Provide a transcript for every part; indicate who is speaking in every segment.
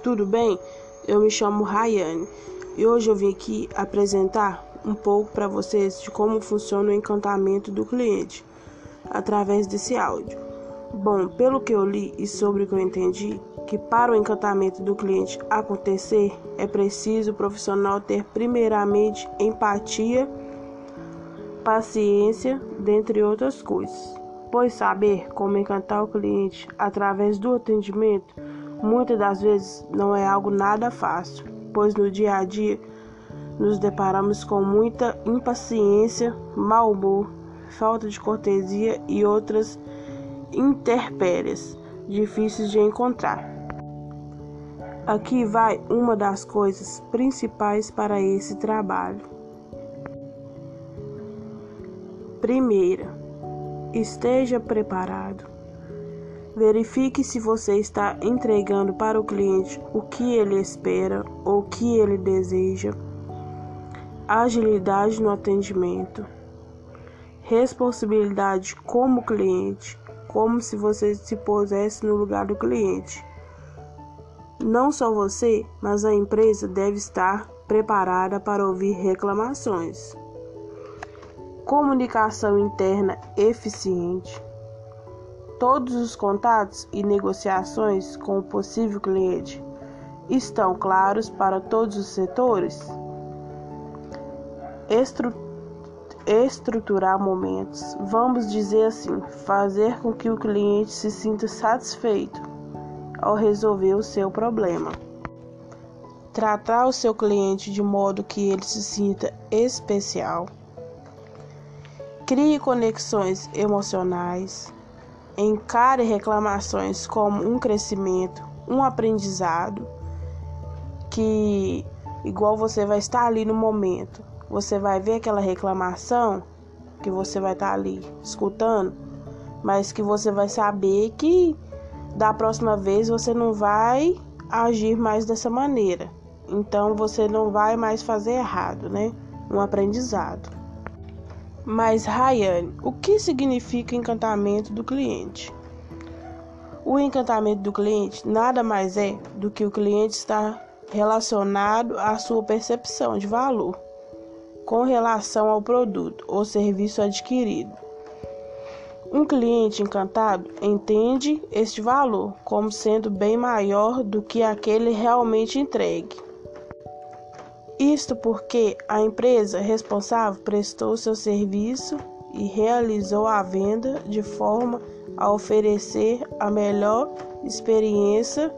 Speaker 1: tudo bem? Eu me chamo Rayane e hoje eu vim aqui apresentar um pouco para vocês de como funciona o encantamento do cliente através desse áudio. Bom, pelo que eu li e sobre o que eu entendi, que para o encantamento do cliente acontecer é preciso o profissional ter primeiramente empatia, paciência, dentre outras coisas. Pois saber como encantar o cliente através do atendimento muitas das vezes não é algo nada fácil, pois no dia a dia nos deparamos com muita impaciência, mau humor, falta de cortesia e outras intempéries difíceis de encontrar. Aqui vai uma das coisas principais para esse trabalho. Primeira, Esteja preparado. Verifique se você está entregando para o cliente o que ele espera ou o que ele deseja. Agilidade no atendimento. Responsabilidade como cliente, como se você se pusesse no lugar do cliente. Não só você, mas a empresa deve estar preparada para ouvir reclamações comunicação interna eficiente. Todos os contatos e negociações com o possível cliente estão claros para todos os setores. Estru estruturar momentos, vamos dizer assim, fazer com que o cliente se sinta satisfeito ao resolver o seu problema. Tratar o seu cliente de modo que ele se sinta especial Crie conexões emocionais. Encare reclamações como um crescimento, um aprendizado, que igual você vai estar ali no momento, você vai ver aquela reclamação que você vai estar ali escutando, mas que você vai saber que da próxima vez você não vai agir mais dessa maneira. Então você não vai mais fazer errado, né? Um aprendizado. Mas, Rayane, o que significa encantamento do cliente? O encantamento do cliente nada mais é do que o cliente estar relacionado à sua percepção de valor com relação ao produto ou serviço adquirido. Um cliente encantado entende este valor como sendo bem maior do que aquele realmente entregue. Isto porque a empresa responsável prestou seu serviço e realizou a venda de forma a oferecer a melhor experiência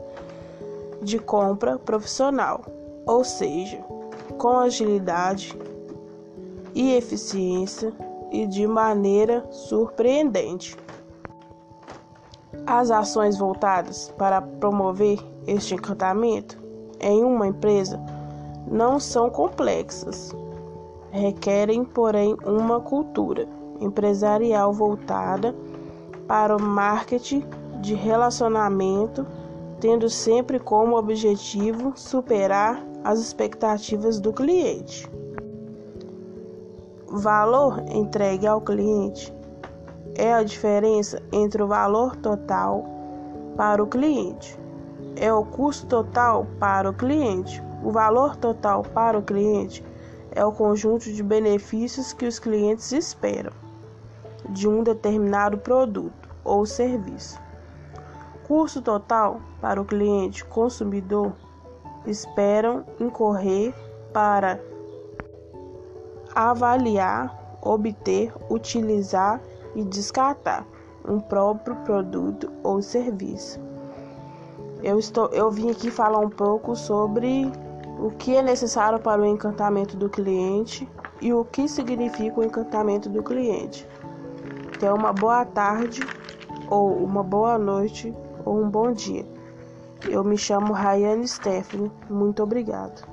Speaker 1: de compra profissional, ou seja, com agilidade e eficiência e de maneira surpreendente. As ações voltadas para promover este encantamento em uma empresa não são complexas. Requerem, porém, uma cultura empresarial voltada para o marketing de relacionamento, tendo sempre como objetivo superar as expectativas do cliente. Valor entregue ao cliente é a diferença entre o valor total para o cliente, é o custo total para o cliente o valor total para o cliente é o conjunto de benefícios que os clientes esperam de um determinado produto ou serviço. Custo total para o cliente consumidor esperam incorrer para avaliar, obter, utilizar e descartar um próprio produto ou serviço. Eu, estou, eu vim aqui falar um pouco sobre o que é necessário para o encantamento do cliente e o que significa o encantamento do cliente. Tenha uma boa tarde, ou uma boa noite, ou um bom dia. Eu me chamo Rayane Stephanie. Muito obrigado.